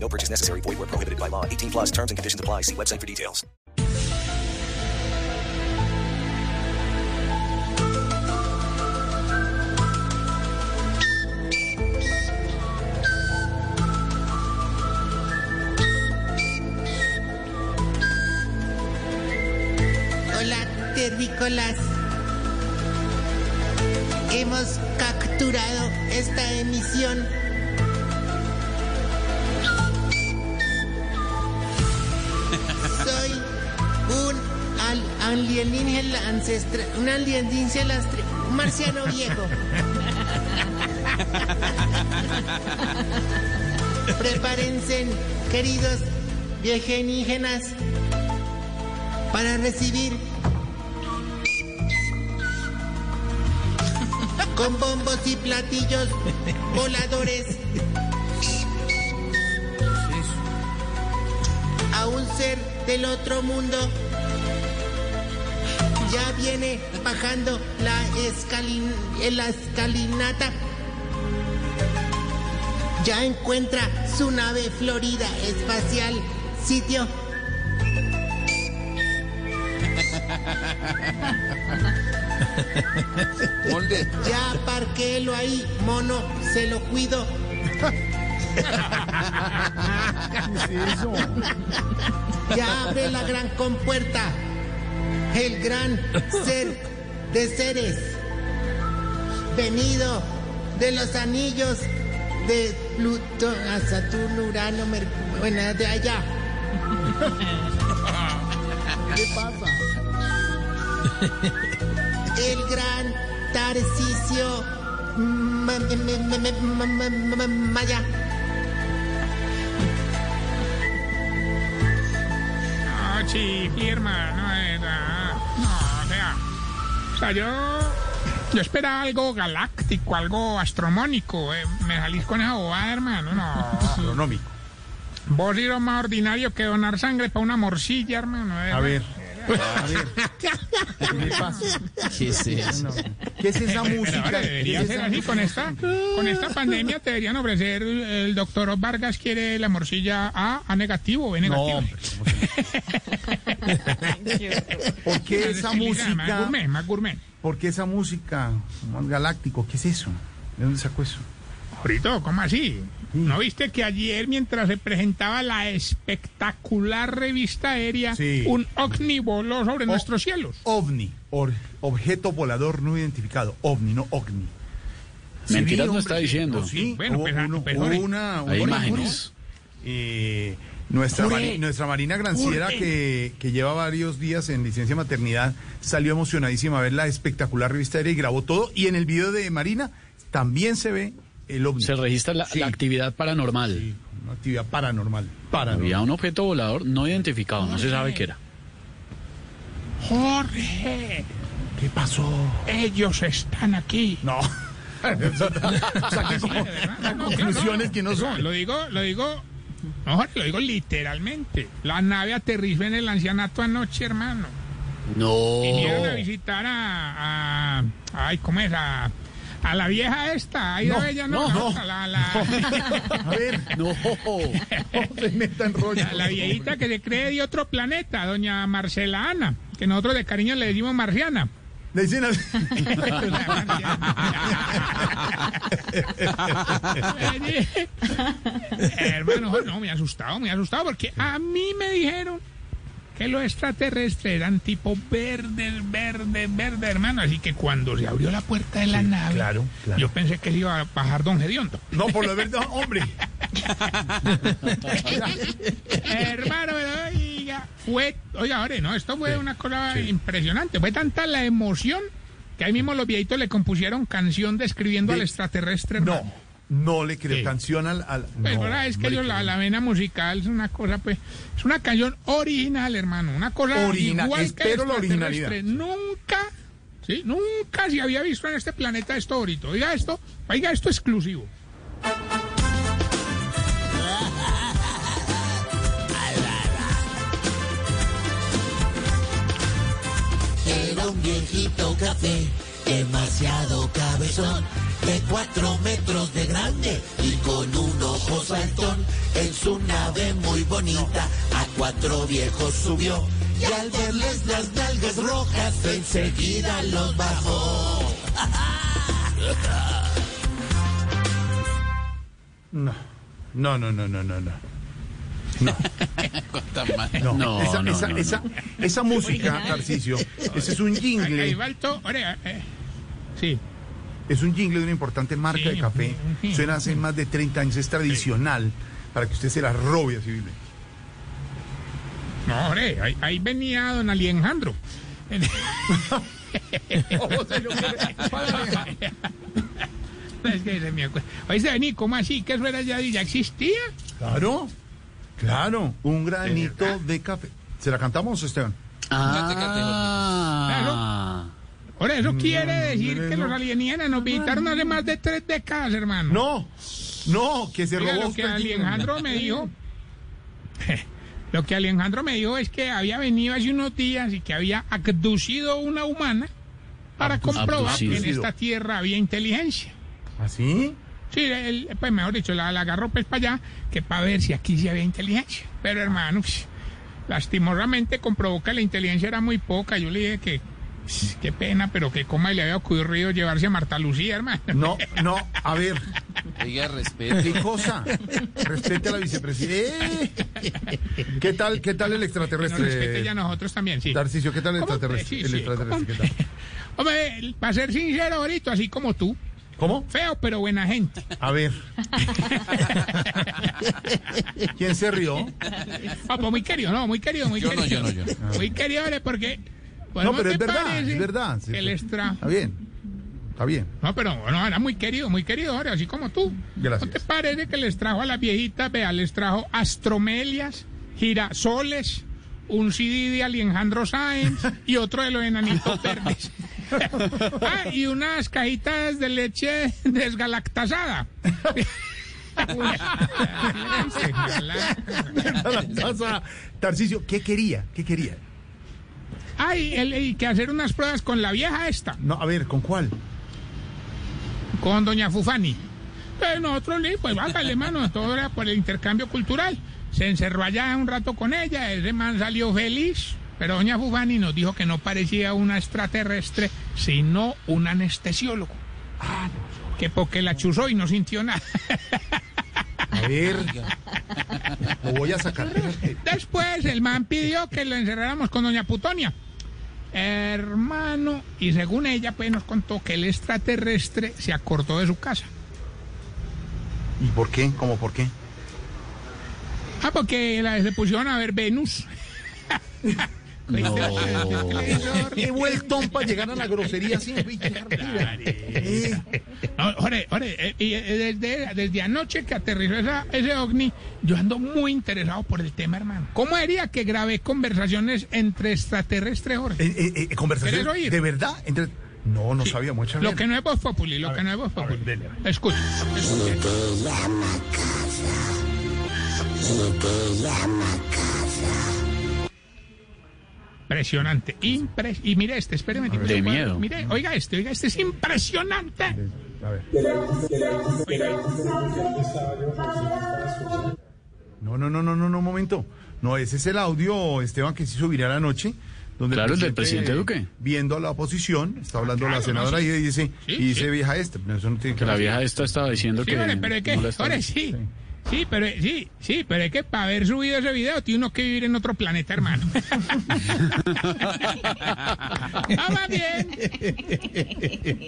No purchase necessary. Void where prohibited by law. 18 plus terms and conditions apply. See website for details. Hola, terrícolas. Hemos capturado esta emisión. Alienígena ancestral, un alienígena un marciano viejo. Prepárense, queridos viejenígenas, para recibir con bombos y platillos voladores a un ser del otro mundo. Ya viene bajando la, escalin la escalinata. Ya encuentra su nave Florida espacial sitio. Ya parquélo ahí, mono, se lo cuido. Ya abre la gran compuerta. El gran ser de seres. Venido de los anillos de Plutón a Saturno, Urano, Mercurio. Bueno, de allá. El gran Tarcisio Ma- ma- ma- ma- ma- ma- ma- Maya. No, sí, mi hermano, O sea, yo. Yo esperaba algo galáctico, algo astronómico. eh, Me salís con esa bobada, hermano. No. Astronómico. Vos lo más ordinario que donar sangre para una morcilla, hermano. eh. A ver. A ver. ¿Qué le pasa? ¿Qué es eso? ¿Qué es esa música? ahora debería ¿Qué es ser así. Con esta, con esta pandemia te deberían ofrecer. El doctor Vargas quiere la morcilla A, A negativo, B No, negativo. hombre. ¿Cómo se- ¿Por qué esa Más música? gourmet, más gourmet. ¿Por qué esa música? Más galáctico. ¿Qué es eso? ¿De dónde sacó eso? Ahorita, ¿cómo así? Sí. ¿No viste que ayer, mientras se presentaba la espectacular revista aérea, Sí. un ovni voló sobre nuestros cielos? OVNI. or- objeto volador no identificado. OVNI, no OVNI. Mentiras no está diciendo. sí, Bueno, hubo pues, uno- pues, hubo jure. una, una- imágenes. Eh, nuestra, mari- nuestra Marina Granciera, que, que lleva varios días en licencia maternidad, salió emocionadísima a ver la espectacular revista aérea y grabó todo. Y en el video de Marina también se ve el ovni. Se registra la, Sí. la actividad paranormal. Sí, una actividad paranormal. paranormal. Había un objeto volador no identificado, no se sabe qué era. Jorge, ¿Qué pasó? ellos están aquí. No. Saqué conclusiones que no No, son. lo digo, lo digo, no, Jorge, lo digo literalmente. La nave aterrizó en el ancianato anoche, hermano. No. Vinieron a visitar a, a- ay, ¿cómo es? A, a la vieja esta, ahí No, ella, no, no, no, a la, la, A ver, No. no se metan rollo. la, la viejita que se cree de otro planeta, doña Marcela Ana, que nosotros de cariño le decimos marciana. Le dicen así. Hermano, no, me ha asustado, me ha asustado porque a mí me dijeron que los extraterrestres eran tipo verdes, verdes, verdes, hermano. Así que cuando se abrió la puerta de la nave, claro, claro. yo pensé que se iba a bajar Don Gediondo. No, por lo verde, hombre. Hermano, pero, oiga, fue, oiga, ahora, no, esto fue una cosa impresionante. Fue tanta la emoción que ahí mismo los viejitos le compusieron canción describiendo De- al extraterrestre. No, hermano. No le creo. Sí. Canción al... al Pues no, verdad, es que no yo, la, la vena musical es una cosa, pues, es una canción original, hermano, una cosa Original, igual espero que extraterrestre. originalidad. Nunca, sí, nunca se había visto en este planeta esto ahorita. Oiga esto, oiga esto exclusivo. Cabezón, de cuatro metros de grande y con un ojo saltón. En su nave muy bonita, a cuatro viejos subió. Y al verles las nalgas rojas, enseguida los bajó. No, no, no, no, no, no. no. No, No, esa, no, esa, no, no. esa, esa música, Tarcicio, ese es un Ahí jingle, va el to- ore, eh, sí, es un jingle de una importante marca Sí, de café. sí. Suena hace más de 30 años, es tradicional, para que usted se la robe así. vive. no, hombre, ahí, ahí venía don Alejandro. es que se me acuerda. Oíste, vení, ¿cómo así? ¿Que eso era ya, ya existía? Claro, claro, un granito de café. ¿Se la cantamos, Esteban? Ah, Por eso quiere no, decir no, que no. los alienígenas nos visitaron hace más de tres décadas, hermano. No, no, que se Oiga, robó lo que. Alejandro me dijo, lo que Alejandro me dijo es que había venido hace unos días y que había abducido una humana para comprobar que en esta tierra había inteligencia. ¿Así? Sí, él, pues mejor dicho, la, la agarró pues para allá, que para ver si aquí sí había inteligencia. Pero hermano, psh, lastimosamente comprobó que la inteligencia era muy poca. Yo le dije que, qué pena, pero que cómo le había ocurrido llevarse a Marta Lucía, hermano. No, no, a ver, Oiga, respeto. ¿qué cosa? Respete a la vicepresidenta. ¿Qué tal, qué tal el Que nos respete extraterrestre? ya nosotros también, sí. Tarcicio, ¿qué tal el ¿Cómo? extraterrestre? Sí, el sí, extraterrestre. ¿qué tal? Hombre, para ser sincero, ahorita, así como tú, ¿Cómo? feo pero buena gente. A ver. ¿Quién se rió? Ah, pues muy querido, no, muy querido, muy Yo no, querido. yo no, yo Muy querido, hombre, porque... No, pero es verdad, es verdad. Sí, les trajo... Está bien. Está bien. No, pero no, era muy querido, muy querido, ahora, así como tú. Gracias. ¿No te parece que les trajo a las viejitas, vea, les trajo astromelias, girasoles, un CD de Alejandro Sáenz y otro de los enanitos verdes? ah, y unas cajitas de leche desgalactazada. La taza. Tarcicio, ¿qué quería? ¿Qué quería? Ay, el, y que hacer unas pruebas con la vieja esta, No, a ver, ¿con cuál? con doña Fufani. Pues nosotros, le- pues bájale, mano, todo era por el intercambio cultural. Se encerró allá un rato con ella, ese man salió feliz, pero doña Fufani nos dijo que no parecía una extraterrestre, sino un anestesiólogo. Que porque la chuzó y no sintió nada. A ver. Lo voy a sacar. Después el man pidió que lo encerráramos con doña Putonia. Hermano, y según ella, pues nos contó que el extraterrestre se acordó de su casa. ¿Y por qué? ¿Cómo por qué? Ah, porque la, se pusieron a ver Venus. no. Qué vueltón para llegar a la grosería siempre. No, ore, ore, eh, y, eh, desde, desde anoche que aterrizó esa- ese ovni, yo ando muy interesado por el tema, hermano. ¿Cómo diría que grabé conversaciones entre extraterrestres, Jorge? eh, eh, eh, conversación. ¿Querés oír? ¿De verdad? Entre... No, no sabía mucho. Lo que no es Voz Populi, lo que no es Voz Populi. Escucha. Impresionante, impres y mire este, espéreme. De miedo. Mire, oiga este, oiga este, es impresionante. A ver. No, no, no, no, no, no, un momento. No, ese es el audio, Esteban, que se hizo viral anoche. Donde Claro, el del presidente Duque. Viendo a la oposición, está hablando Ah, la claro, senadora no, y sí. dice, Sí, y dice sí. vieja esta. pero eso no tiene Que la ver. vieja esta estaba diciendo Sí, que. ore, pero es que, no la ore, sí. Sí, pero sí, sí, pero es que para haber subido ese video tiene uno que vivir en otro planeta, hermano. ah, va bien.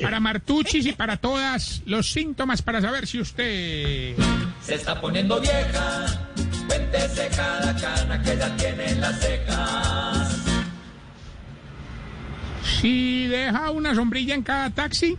Para Martuchis y para todas los síntomas para saber si usted Se está poniendo vieja, cuéntese cada cana que ya tiene en las cejas. si deja una sombrilla en cada taxi,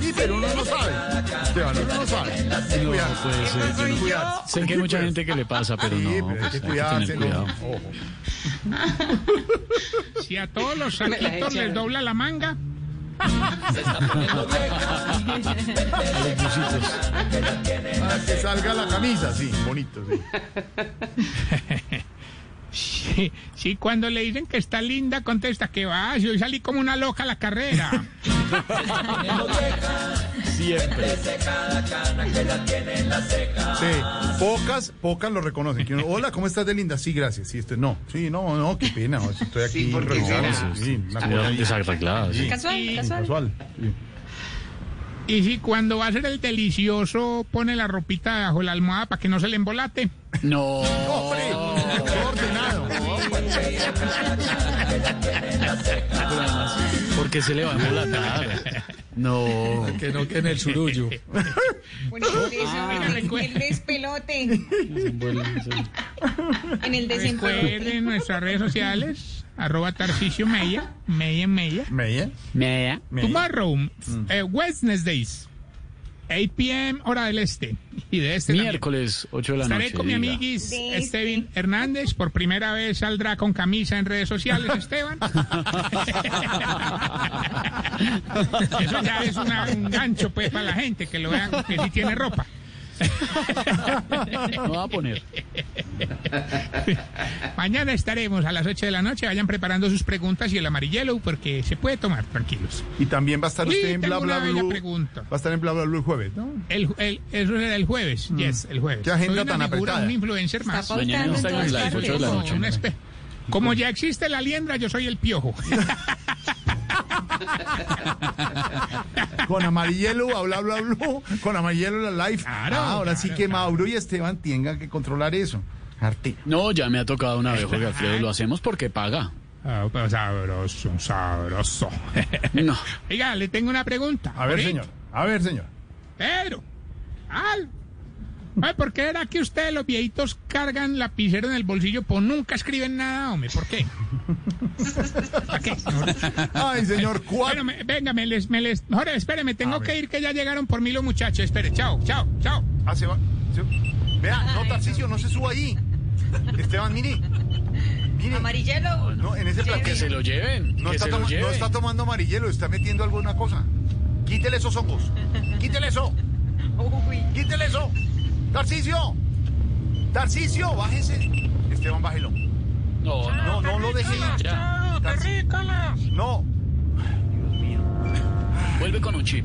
Sí, pero uno no sabe. Esteban, uno no sabe. Hay que cuidarse. Pues, eh, Hay que cuidarse. sé que hay mucha gente que le pasa, pero Sí, no. pero hay que hay que cuidarse. tener no. cuidado. Ojo. Si a todos los saquitos les dobla la manga. Para que salga la camisa, sí, bonito, sí. Si, si cuando le dicen que está linda, contesta que va. Si hoy salí como una loca a la carrera. Siempre. Sí, pocas, pocas lo reconocen. Que uno, Hola, ¿cómo estás de linda? Sí, gracias. Sí, este, no, sí, no, no, qué pena. Estoy aquí revisando. Sí, una cosa ahí. Desarreglada, sí. Casual, casual. casual. sí. Y si cuando va a ser el delicioso pone la ropita bajo la almohada para que no se le embolate. No. ¡Hombre! ordenado. Porque se le va a embolatar. No. Que no quede en el surullo. Bueno, eso, en el, el despelote, en el desempelote. Recuerden nuestras redes sociales, arroba Tarcicio Meya, Meya en Meya. ¿Meya? Mea. Meya. Tomorrow, Mm. eh, Wednesdays, 8 p.m. hora del este. Y de este también. Miércoles, 8 de la noche. Estaré con mi diga. amiguis Esteban Hernández. Por primera vez saldrá con camisa en redes sociales, Esteban. Eso ya es una- un gancho pues para la gente que lo vean que sí tiene ropa. No va a poner. Mañana estaremos a las 8 de la noche. Vayan preparando sus preguntas y el amarillelo porque se puede tomar tranquilos. Y también va a estar usted en Bla Bla Blue. pregunta. Va a estar en Bla Bla Blue el jueves, ¿no? El, el- el jueves. Yes, el jueves. Mm. Qué agenda Soy una tan figura, apretada. un influencer más. Mañana en Pautando en Instagram todas Live, 8 de la partes. noche. Como, una espe- como ya existe la liendra, yo soy el piojo. Con amarillelo a Bla Bla Blue, con amarillelo la live. Claro, Ah, ahora sí que claro. Mauro y Esteban tengan que controlar eso. Arte. No, ya me ha tocado una vez, Jorge Alfredo. Lo hacemos porque paga. Ah, pero sabroso, sabroso. No. Oiga, le tengo una pregunta. A ver, Ahorita. señor. A ver, señor. Pedro. Al. Ay, ¿Por qué era que ustedes los viejitos cargan lapicero en el bolsillo pues nunca escriben nada, hombre? ¿Por qué? ¿Para qué? Ay, señor, Bueno, ¿cuál? me- venga, me les, me les... Jorge, espere, me tengo que ir que ya llegaron por mí los muchachos. Espere, chao, chao, chao. Ah, se va. se- Vea, no, Tarcicio, no se suba ahí. Esteban, mire. Mire. Amarillelo. No, en ese plato. Que se lo lleven. No que está, se lo toma- no lleven. está tomando amarillelo, está metiendo alguna cosa. Quítele esos hongos. Quítele eso. Uy, Quítele eso. Tarcicio. Tarcicio, bájese. Esteban, bájelo. No, no. No, no lo deje ir. Ya. No. Vuelve con un chip.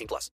18 plus.